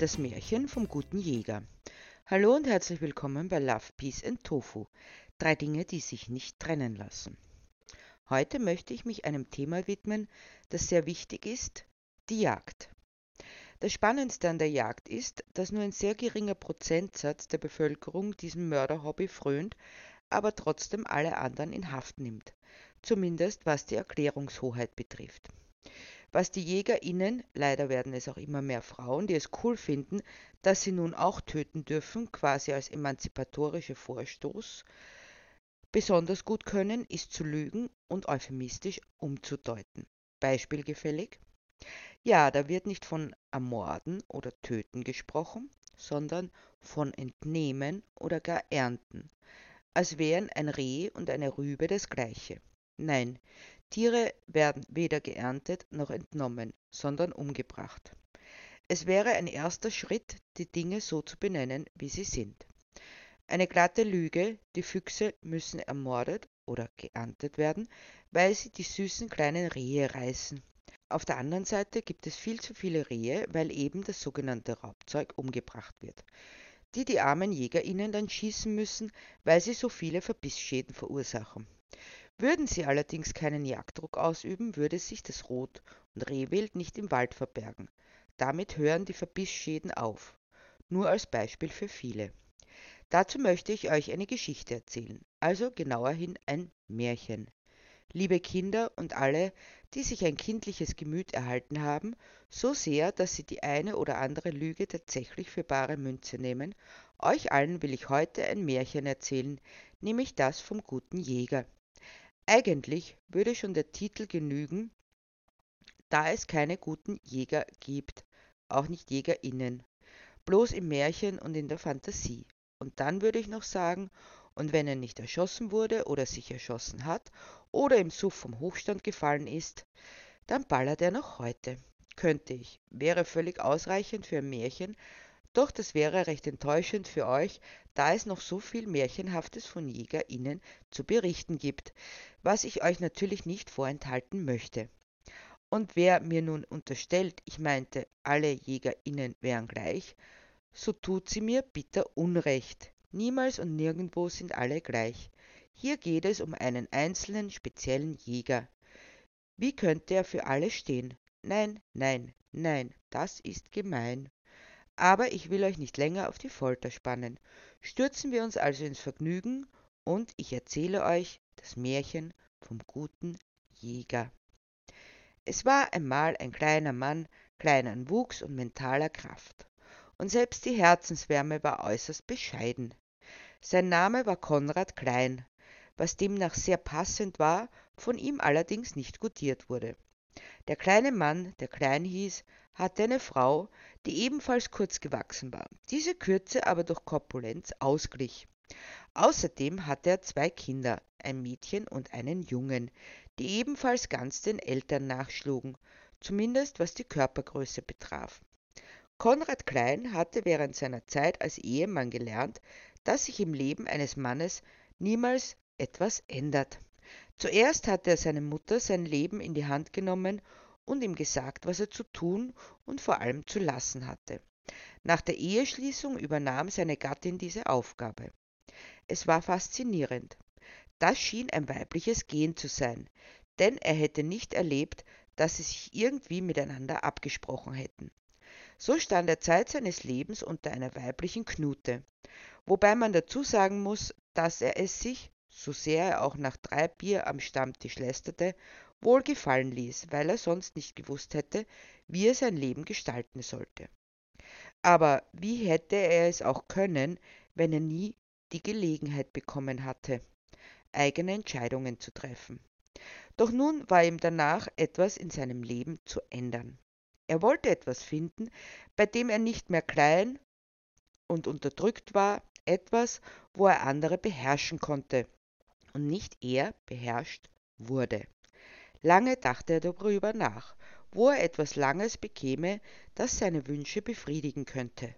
Das Märchen vom guten Jäger. Hallo und herzlich willkommen bei Love, Peace and Tofu. Drei Dinge, die sich nicht trennen lassen. Heute möchte ich mich einem Thema widmen, das sehr wichtig ist, die Jagd. Das Spannendste an der Jagd ist, dass nur ein sehr geringer Prozentsatz der Bevölkerung diesem Mörderhobby frönt, aber trotzdem alle anderen in Haft nimmt, zumindest was die Erklärungshoheit betrifft. Was die JägerInnen, leider werden es auch immer mehr Frauen, die es cool finden, dass sie nun auch töten dürfen, quasi als emanzipatorischer Vorstoß, besonders gut können, ist zu lügen und euphemistisch umzudeuten. Beispielgefällig? Ja, da wird nicht von ermorden oder töten gesprochen, sondern von entnehmen oder gar ernten, als wären ein Reh und eine Rübe das gleiche. Nein, Tiere werden weder geerntet noch entnommen, sondern umgebracht. Es wäre ein erster Schritt, die Dinge so zu benennen, wie sie sind. Eine glatte Lüge, die Füchse müssen ermordet oder geerntet werden, weil sie die süßen kleinen Rehe reißen. Auf der anderen Seite gibt es viel zu viele Rehe, weil eben das sogenannte Raubzeug umgebracht wird, die die armen JägerInnen dann schießen müssen, weil sie so viele Verbissschäden verursachen. Würden sie allerdings keinen Jagddruck ausüben, würde sich das Rot- und Rehwild nicht im Wald verbergen. Damit hören die Verbissschäden auf. Nur als Beispiel für viele. Dazu möchte ich euch eine Geschichte erzählen, also genauerhin ein Märchen. Liebe Kinder und alle, die sich ein kindliches Gemüt erhalten haben, so sehr, dass sie die eine oder andere Lüge tatsächlich für bare Münze nehmen, euch allen will ich heute ein Märchen erzählen, nämlich das vom guten Jäger. Eigentlich würde schon der Titel genügen, da es keine guten Jäger gibt, auch nicht Jägerinnen, bloß im Märchen und in der Fantasie. Und dann würde ich noch sagen, und wenn er nicht erschossen wurde oder sich erschossen hat oder im Suff vom Hochstand gefallen ist, dann ballert er noch heute. Könnte ich, wäre völlig ausreichend für ein Märchen, doch das wäre recht enttäuschend für euch, da es noch so viel Märchenhaftes von JägerInnen zu berichten gibt, was ich euch natürlich nicht vorenthalten möchte. Und wer mir nun unterstellt, ich meinte, alle JägerInnen wären gleich, so tut sie mir bitter Unrecht. Niemals und nirgendwo sind alle gleich. Hier geht es um einen einzelnen speziellen Jäger. Wie könnte er für alle stehen? Nein, nein, nein, das ist gemein. Aber ich will euch nicht länger auf die Folter spannen. Stürzen wir uns also ins Vergnügen und ich erzähle euch das Märchen vom guten Jäger. Es war einmal ein kleiner Mann, klein an Wuchs und mentaler Kraft. Und selbst die Herzenswärme war äußerst bescheiden. Sein Name war Konrad Klein, was demnach sehr passend war, von ihm allerdings nicht gutiert wurde. Der kleine Mann, der Klein hieß, hatte eine Frau, die ebenfalls kurz gewachsen war, diese Kürze aber durch Korpulenz ausglich. Außerdem hatte er zwei Kinder, ein Mädchen und einen Jungen, die ebenfalls ganz den Eltern nachschlugen, zumindest was die Körpergröße betraf. Konrad Klein hatte während seiner Zeit als Ehemann gelernt, dass sich im Leben eines Mannes niemals etwas ändert. Zuerst hatte er seine Mutter sein Leben in die Hand genommen und ihm gesagt, was er zu tun und vor allem zu lassen hatte. Nach der Eheschließung übernahm seine Gattin diese Aufgabe. Es war faszinierend. Das schien ein weibliches Gen zu sein, denn er hätte nicht erlebt, dass sie sich irgendwie miteinander abgesprochen hätten. So stand er Zeit seines Lebens unter einer weiblichen Knute, wobei man dazu sagen muss, dass er es sich, so sehr er auch nach drei Bier am Stammtisch lästerte, wohl gefallen ließ, weil er sonst nicht gewusst hätte, wie er sein Leben gestalten sollte. Aber wie hätte er es auch können, wenn er nie die Gelegenheit bekommen hatte, eigene Entscheidungen zu treffen. Doch nun war ihm danach etwas in seinem Leben zu ändern. Er wollte etwas finden, bei dem er nicht mehr klein und unterdrückt war, etwas, wo er andere beherrschen konnte und nicht er beherrscht wurde. Lange dachte er darüber nach, wo er etwas Langes bekäme, das seine Wünsche befriedigen könnte.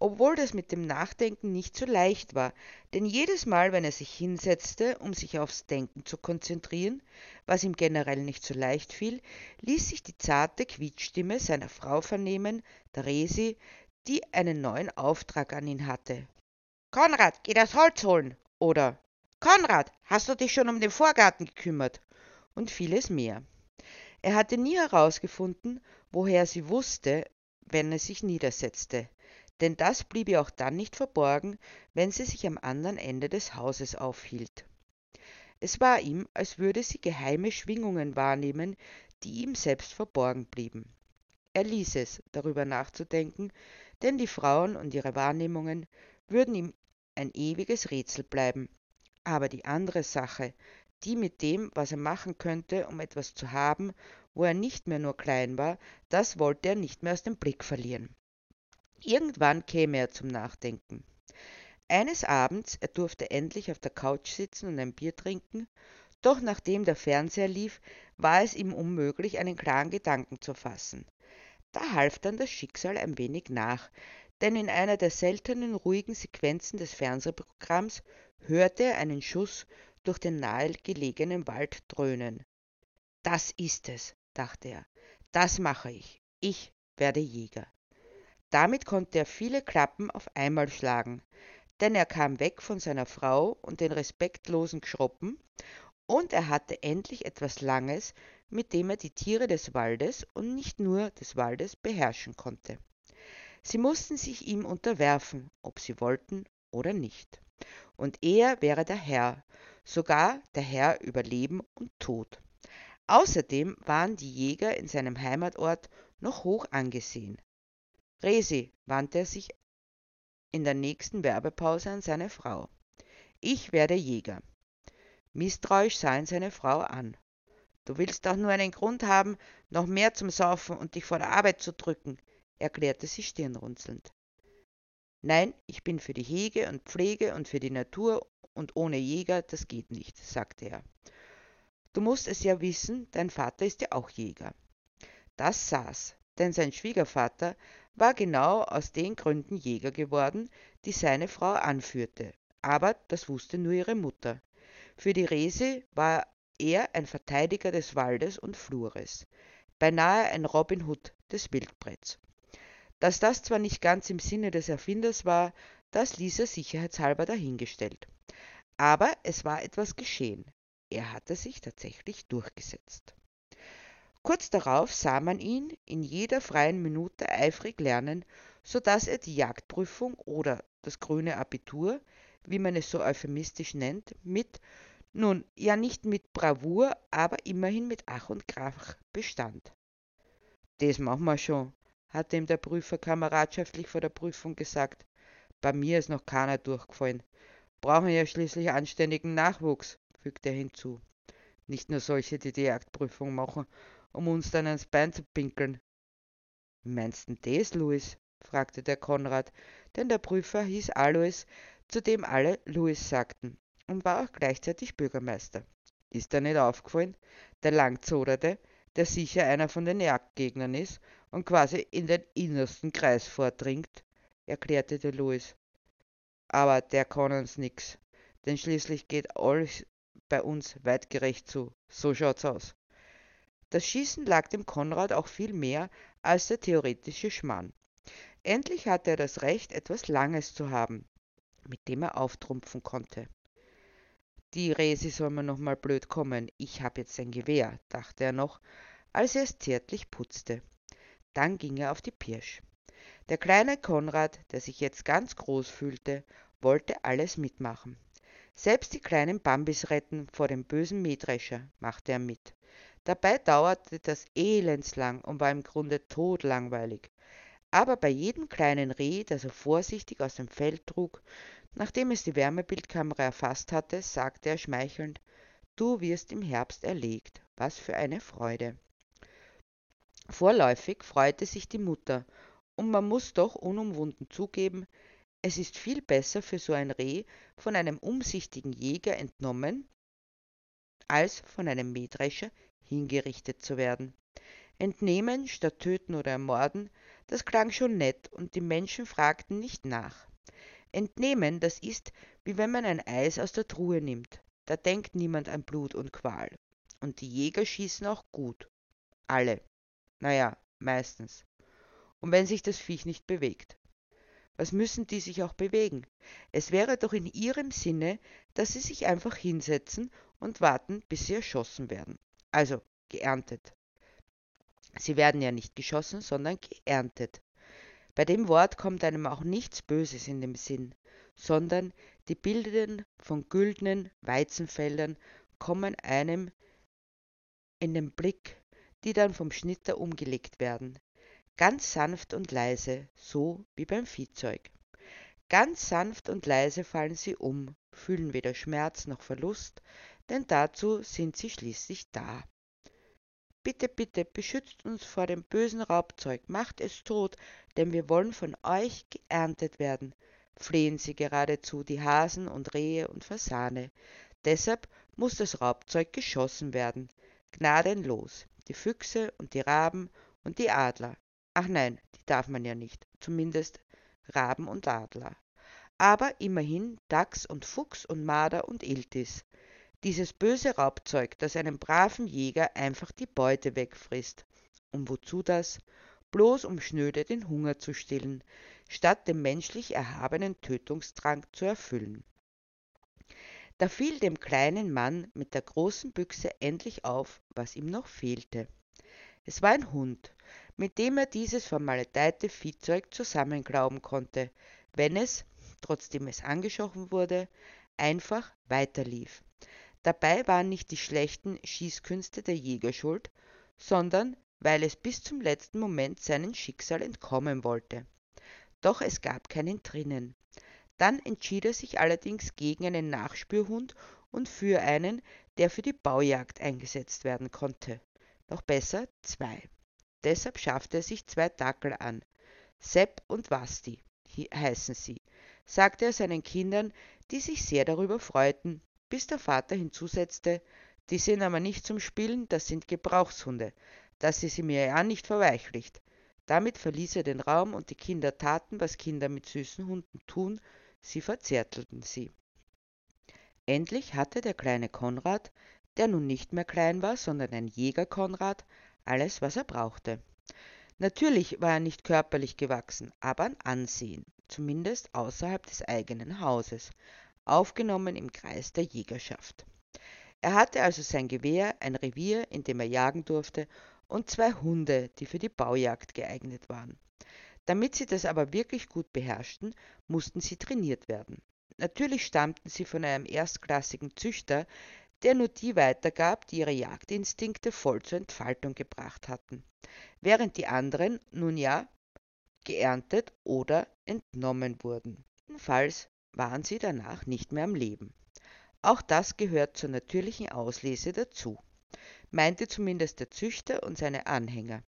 Obwohl das mit dem Nachdenken nicht so leicht war, denn jedes Mal, wenn er sich hinsetzte, um sich aufs Denken zu konzentrieren, was ihm generell nicht so leicht fiel, ließ sich die zarte Quietschstimme seiner Frau vernehmen, Theresi, die einen neuen Auftrag an ihn hatte. Konrad, geh das Holz holen! Oder Konrad, hast du dich schon um den Vorgarten gekümmert? Und vieles mehr. Er hatte nie herausgefunden, woher sie wusste, wenn er sich niedersetzte, denn das blieb ihr auch dann nicht verborgen, wenn sie sich am anderen Ende des Hauses aufhielt. Es war ihm, als würde sie geheime Schwingungen wahrnehmen, die ihm selbst verborgen blieben. Er ließ es, darüber nachzudenken, denn die Frauen und ihre Wahrnehmungen würden ihm ein ewiges Rätsel bleiben. Aber die andere Sache, die mit dem, was er machen könnte, um etwas zu haben, wo er nicht mehr nur klein war, das wollte er nicht mehr aus dem Blick verlieren. Irgendwann käme er zum Nachdenken. Eines Abends, er durfte endlich auf der Couch sitzen und ein Bier trinken, doch nachdem der Fernseher lief, war es ihm unmöglich, einen klaren Gedanken zu fassen. Da half dann das Schicksal ein wenig nach, denn in einer der seltenen ruhigen Sequenzen des Fernsehprogramms hörte einen Schuss durch den nahegelegenen Wald dröhnen. Das ist es, dachte er, das mache ich. Ich werde Jäger. Damit konnte er viele Klappen auf einmal schlagen, denn er kam weg von seiner Frau und den respektlosen Schroppen, und er hatte endlich etwas Langes, mit dem er die Tiere des Waldes und nicht nur des Waldes beherrschen konnte. Sie mussten sich ihm unterwerfen, ob sie wollten oder nicht. Und er wäre der Herr, sogar der Herr über Leben und Tod. Außerdem waren die Jäger in seinem Heimatort noch hoch angesehen. Resi, wandte er sich in der nächsten Werbepause an seine Frau. Ich werde Jäger. Misstrauisch sah ihn seine Frau an. Du willst doch nur einen Grund haben, noch mehr zum Saufen und dich vor der Arbeit zu drücken, erklärte sie stirnrunzelnd. Nein, ich bin für die Hege und Pflege und für die Natur und ohne Jäger, das geht nicht, sagte er. Du musst es ja wissen, dein Vater ist ja auch Jäger. Das saß, denn sein Schwiegervater war genau aus den Gründen Jäger geworden, die seine Frau anführte, aber das wusste nur ihre Mutter. Für die Rese war er ein Verteidiger des Waldes und Flures, beinahe ein Robin Hood des Wildbretts. Dass das zwar nicht ganz im Sinne des Erfinders war, das ließ er sicherheitshalber dahingestellt. Aber es war etwas geschehen. Er hatte sich tatsächlich durchgesetzt. Kurz darauf sah man ihn in jeder freien Minute eifrig lernen, so dass er die Jagdprüfung oder das grüne Abitur, wie man es so euphemistisch nennt, mit, nun ja nicht mit Bravour, aber immerhin mit Ach und Krach bestand. Das machen wir schon, hatte ihm der Prüfer kameradschaftlich vor der Prüfung gesagt. Bei mir ist noch keiner durchgefallen. Brauchen ja schließlich anständigen Nachwuchs, fügte er hinzu. Nicht nur solche, die die Jagdprüfung machen, um uns dann ans Bein zu pinkeln. Meinst du das, Louis? fragte der Konrad, denn der Prüfer hieß Alois, zu dem alle Louis sagten, und war auch gleichzeitig Bürgermeister. Ist dir nicht aufgefallen? Der Langzoderte, der sicher einer von den Jagdgegnern ist und quasi in den innersten Kreis vordringt, erklärte der Louis. Aber der kann uns nix, denn schließlich geht alles bei uns weitgerecht zu. So schaut's aus. Das Schießen lag dem Konrad auch viel mehr als der theoretische Schmarrn. Endlich hatte er das Recht, etwas Langes zu haben, mit dem er auftrumpfen konnte. Die Resi soll mir noch mal blöd kommen, ich hab jetzt ein Gewehr, dachte er noch, als er es zärtlich putzte. Dann ging er auf die Pirsch. Der kleine Konrad, der sich jetzt ganz groß fühlte, wollte alles mitmachen. Selbst die kleinen Bambis retten vor dem bösen Mähdrescher machte er mit. Dabei dauerte das elendslang und war im Grunde todlangweilig. Aber bei jedem kleinen Reh, das er vorsichtig aus dem Feld trug, nachdem es die Wärmebildkamera erfasst hatte, sagte er schmeichelnd, du wirst im Herbst erlegt. Was für eine Freude. Vorläufig freute sich die Mutter, und man muss doch unumwunden zugeben, es ist viel besser für so ein Reh von einem umsichtigen Jäger entnommen, als von einem Mähdrescher hingerichtet zu werden. Entnehmen statt töten oder ermorden, das klang schon nett und die Menschen fragten nicht nach. Entnehmen, das ist, wie wenn man ein Eis aus der Truhe nimmt. Da denkt niemand an Blut und Qual. Und die Jäger schießen auch gut. Alle. Naja, meistens. Und wenn sich das Viech nicht bewegt. Was müssen die sich auch bewegen? Es wäre doch in ihrem Sinne, dass sie sich einfach hinsetzen und warten, bis sie erschossen werden. Also geerntet. Sie werden ja nicht geschossen, sondern geerntet. Bei dem Wort kommt einem auch nichts Böses in den Sinn, sondern die Bilder von güldenen Weizenfeldern kommen einem in den Blick, die dann vom Schnitter umgelegt werden. Ganz sanft und leise, so wie beim Viehzeug. Ganz sanft und leise fallen sie um, fühlen weder Schmerz noch Verlust, denn dazu sind sie schließlich da. Bitte, bitte, beschützt uns vor dem bösen Raubzeug, macht es tot, denn wir wollen von euch geerntet werden, flehen sie geradezu die Hasen und Rehe und Fasane. Deshalb muss das Raubzeug geschossen werden, gnadenlos, die Füchse und die Raben und die Adler. Ach nein, die darf man ja nicht, zumindest Raben und Adler. Aber immerhin Dachs und Fuchs und Marder und Iltis. Dieses böse Raubzeug, das einem braven Jäger einfach die Beute wegfrisst. Und wozu das? Bloß um schnöde den Hunger zu stillen, statt den menschlich erhabenen Tötungsdrang zu erfüllen. Da fiel dem kleinen Mann mit der großen Büchse endlich auf, was ihm noch fehlte. Es war ein Hund, mit dem er dieses vermaledeite Viehzeug zusammenglauben konnte, wenn es, trotzdem es angeschochen wurde, einfach weiterlief. Dabei waren nicht die schlechten Schießkünste der Jäger schuld, sondern weil es bis zum letzten Moment seinem Schicksal entkommen wollte. Doch es gab keinen drinnen. Dann entschied er sich allerdings gegen einen Nachspürhund und für einen, der für die Baujagd eingesetzt werden konnte. Noch besser zwei. Deshalb schaffte er sich zwei Dackel an. Sepp und Wasti heißen sie, sagte er seinen Kindern, die sich sehr darüber freuten, bis der Vater hinzusetzte, die sind aber nicht zum Spielen, das sind Gebrauchshunde, dass sie sie mir ja nicht verweichlicht. Damit verließ er den Raum und die Kinder taten, was Kinder mit süßen Hunden tun, sie verzärtelten sie. Endlich hatte der kleine Konrad, der nun nicht mehr klein war, sondern ein Jäger Konrad, alles, was er brauchte. Natürlich war er nicht körperlich gewachsen, aber an Ansehen, zumindest außerhalb des eigenen Hauses, aufgenommen im Kreis der Jägerschaft. Er hatte also sein Gewehr, ein Revier, in dem er jagen durfte, und zwei Hunde, die für die Baujagd geeignet waren. Damit sie das aber wirklich gut beherrschten, mussten sie trainiert werden. Natürlich stammten sie von einem erstklassigen Züchter, der nur die weitergab, die ihre Jagdinstinkte voll zur Entfaltung gebracht hatten, während die anderen nun ja geerntet oder entnommen wurden. Jedenfalls waren sie danach nicht mehr am Leben. Auch das gehört zur natürlichen Auslese dazu, meinte zumindest der Züchter und seine Anhänger.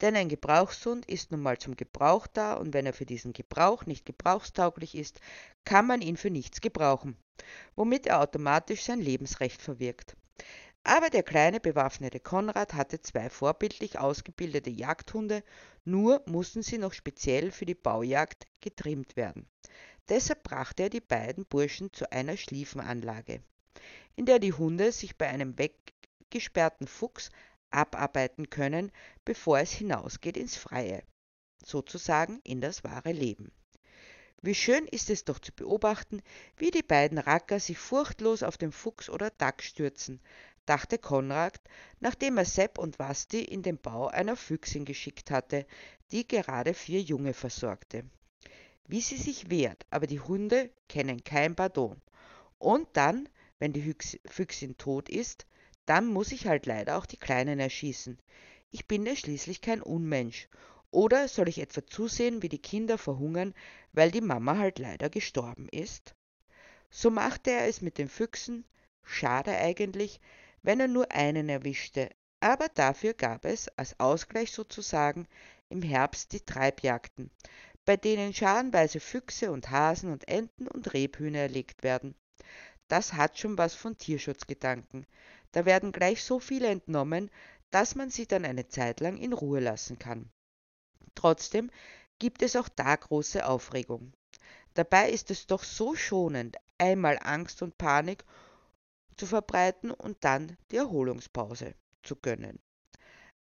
Denn ein Gebrauchshund ist nun mal zum Gebrauch da und wenn er für diesen Gebrauch nicht gebrauchstauglich ist, kann man ihn für nichts gebrauchen, womit er automatisch sein Lebensrecht verwirkt. Aber der kleine bewaffnete Konrad hatte zwei vorbildlich ausgebildete Jagdhunde, nur mussten sie noch speziell für die Baujagd getrimmt werden. Deshalb brachte er die beiden Burschen zu einer Schliefenanlage, in der die Hunde sich bei einem weggesperrten Fuchs abarbeiten können, bevor es hinausgeht ins Freie, sozusagen in das wahre Leben. Wie schön ist es doch zu beobachten, wie die beiden Racker sich furchtlos auf den Fuchs oder Dachs stürzen, dachte Konrad, nachdem er Sepp und Wasti in den Bau einer Füchsin geschickt hatte, die gerade vier Junge versorgte wie sie sich wehrt, aber die Hunde kennen kein Pardon. Und dann, wenn die Füchsin tot ist, dann muss ich halt leider auch die Kleinen erschießen. Ich bin ja schließlich kein Unmensch. Oder soll ich etwa zusehen, wie die Kinder verhungern, weil die Mama halt leider gestorben ist? So machte er es mit den Füchsen, schade eigentlich, wenn er nur einen erwischte, aber dafür gab es, als Ausgleich sozusagen, im Herbst die Treibjagden, bei denen scharenweise Füchse und Hasen und Enten und Rebhühner erlegt werden. Das hat schon was von Tierschutzgedanken. Da werden gleich so viele entnommen, dass man sie dann eine Zeit lang in Ruhe lassen kann. Trotzdem gibt es auch da große Aufregung. Dabei ist es doch so schonend, einmal Angst und Panik zu verbreiten und dann die Erholungspause zu gönnen.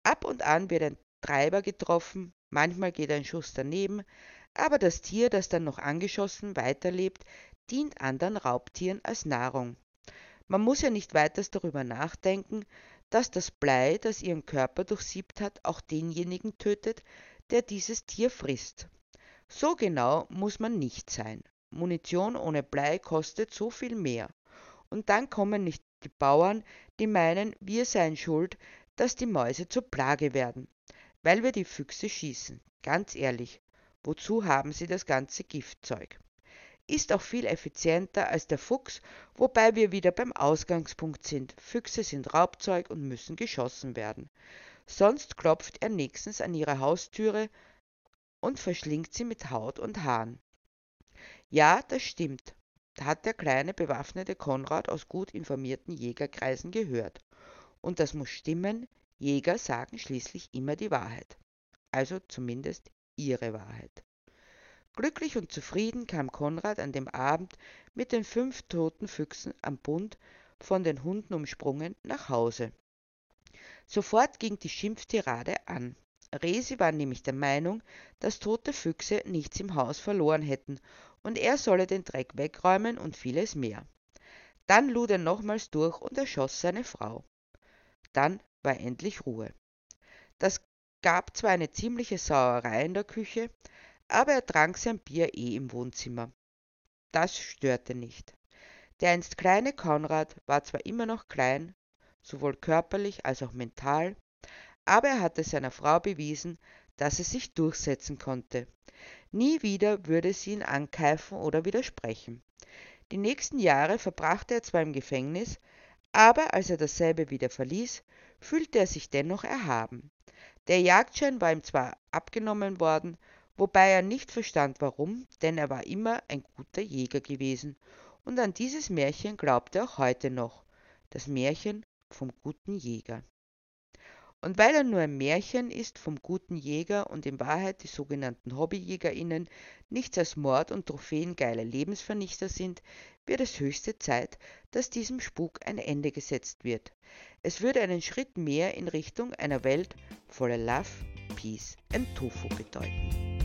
Ab und an wird ein Treiber getroffen, manchmal geht ein Schuss daneben, aber das Tier, das dann noch angeschossen weiterlebt, dient anderen Raubtieren als Nahrung. Man muss ja nicht weiters darüber nachdenken, dass das Blei, das ihren Körper durchsiebt hat, auch denjenigen tötet, der dieses Tier frisst. So genau muss man nicht sein. Munition ohne Blei kostet so viel mehr. Und dann kommen nicht die Bauern, die meinen, wir seien schuld, dass die Mäuse zur Plage werden, weil wir die Füchse schießen. Ganz ehrlich, wozu haben sie das ganze Giftzeug? Ist auch viel effizienter als der Fuchs, wobei wir wieder beim Ausgangspunkt sind. Füchse sind Raubzeug und müssen geschossen werden. Sonst klopft er nächstens an ihre Haustüre und verschlingt sie mit Haut und Haaren. Ja, das stimmt, hat der kleine bewaffnete Konrad aus gut informierten Jägerkreisen gehört. Und das muss stimmen, Jäger sagen schließlich immer die Wahrheit. Also zumindest ihre Wahrheit. Glücklich und zufrieden kam Konrad an dem Abend mit den fünf toten Füchsen am Bund, von den Hunden umsprungen, nach Hause. Sofort ging die Schimpftirade an. Resi war nämlich der Meinung, dass tote Füchse nichts im Haus verloren hätten und er solle den Dreck wegräumen und vieles mehr. Dann lud er nochmals durch und erschoss seine Frau. Dann war endlich Ruhe. Das gab zwar eine ziemliche Sauerei in der Küche, aber er trank sein Bier eh im Wohnzimmer. Das störte nicht. Der einst kleine Konrad war zwar immer noch klein, sowohl körperlich als auch mental, aber er hatte seiner Frau bewiesen, dass er sich durchsetzen konnte. Nie wieder würde sie ihn ankeifen oder widersprechen. Die nächsten Jahre verbrachte er zwar im Gefängnis, aber als er dasselbe wieder verließ, fühlte er sich dennoch erhaben. Der Jagdschein war ihm zwar abgenommen worden, wobei er nicht verstand warum, denn er war immer ein guter Jäger gewesen, und an dieses Märchen glaubt er auch heute noch, das Märchen vom guten Jäger. Und weil er nur ein Märchen ist vom guten Jäger und in Wahrheit die sogenannten Hobbyjägerinnen nichts als Mord und trophäengeile Lebensvernichter sind, wird es höchste Zeit, dass diesem Spuk ein Ende gesetzt wird. Es würde einen Schritt mehr in Richtung einer Welt voller Love, Peace and Tofu bedeuten.